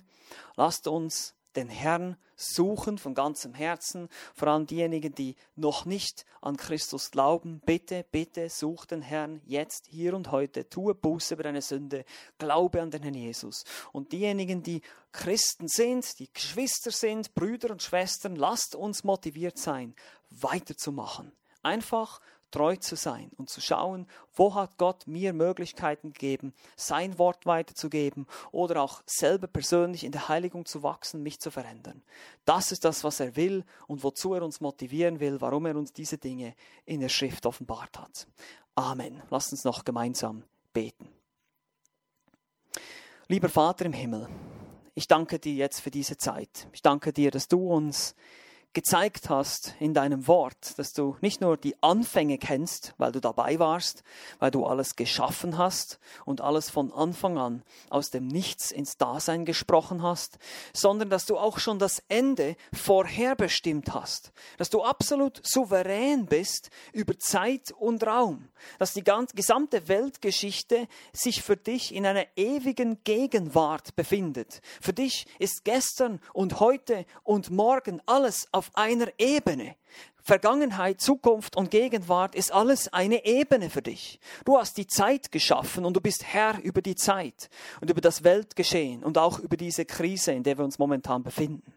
Lasst uns den Herrn suchen von ganzem Herzen, vor allem diejenigen, die noch nicht an Christus glauben. Bitte, bitte such den Herrn jetzt, hier und heute, tue Buße über deine Sünde, glaube an den Herrn Jesus. Und diejenigen, die Christen sind, die Geschwister sind, Brüder und Schwestern, lasst uns motiviert sein, weiterzumachen. Einfach treu zu sein und zu schauen, wo hat Gott mir Möglichkeiten gegeben, sein Wort weiterzugeben oder auch selber persönlich in der Heiligung zu wachsen, mich zu verändern. Das ist das, was er will und wozu er uns motivieren will, warum er uns diese Dinge in der Schrift offenbart hat. Amen. Lass uns noch gemeinsam beten. Lieber Vater im Himmel, ich danke dir jetzt für diese Zeit. Ich danke dir, dass du uns gezeigt hast in deinem Wort, dass du nicht nur die Anfänge kennst, weil du dabei warst, weil du alles geschaffen hast und alles von Anfang an aus dem Nichts ins Dasein gesprochen hast, sondern dass du auch schon das Ende vorherbestimmt hast, dass du absolut souverän bist über Zeit und Raum, dass die gesamte Weltgeschichte sich für dich in einer ewigen Gegenwart befindet. Für dich ist gestern und heute und morgen alles auf einer Ebene. Vergangenheit, Zukunft und Gegenwart ist alles eine Ebene für dich. Du hast die Zeit geschaffen und du bist Herr über die Zeit und über das Weltgeschehen und auch über diese Krise, in der wir uns momentan befinden.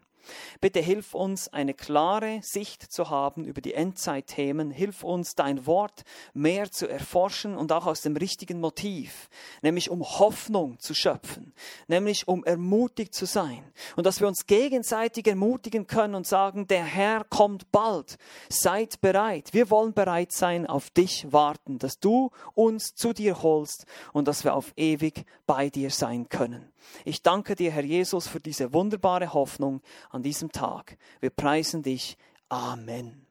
Bitte hilf uns, eine klare Sicht zu haben über die Endzeitthemen. Hilf uns, dein Wort mehr zu erforschen und auch aus dem richtigen Motiv, nämlich um Hoffnung zu schöpfen, nämlich um ermutigt zu sein und dass wir uns gegenseitig ermutigen können und sagen, der Herr kommt bald. Seid bereit. Wir wollen bereit sein, auf dich warten, dass du uns zu dir holst und dass wir auf ewig bei dir sein können. Ich danke dir, Herr Jesus, für diese wunderbare Hoffnung an diesem Tag. Wir preisen dich. Amen.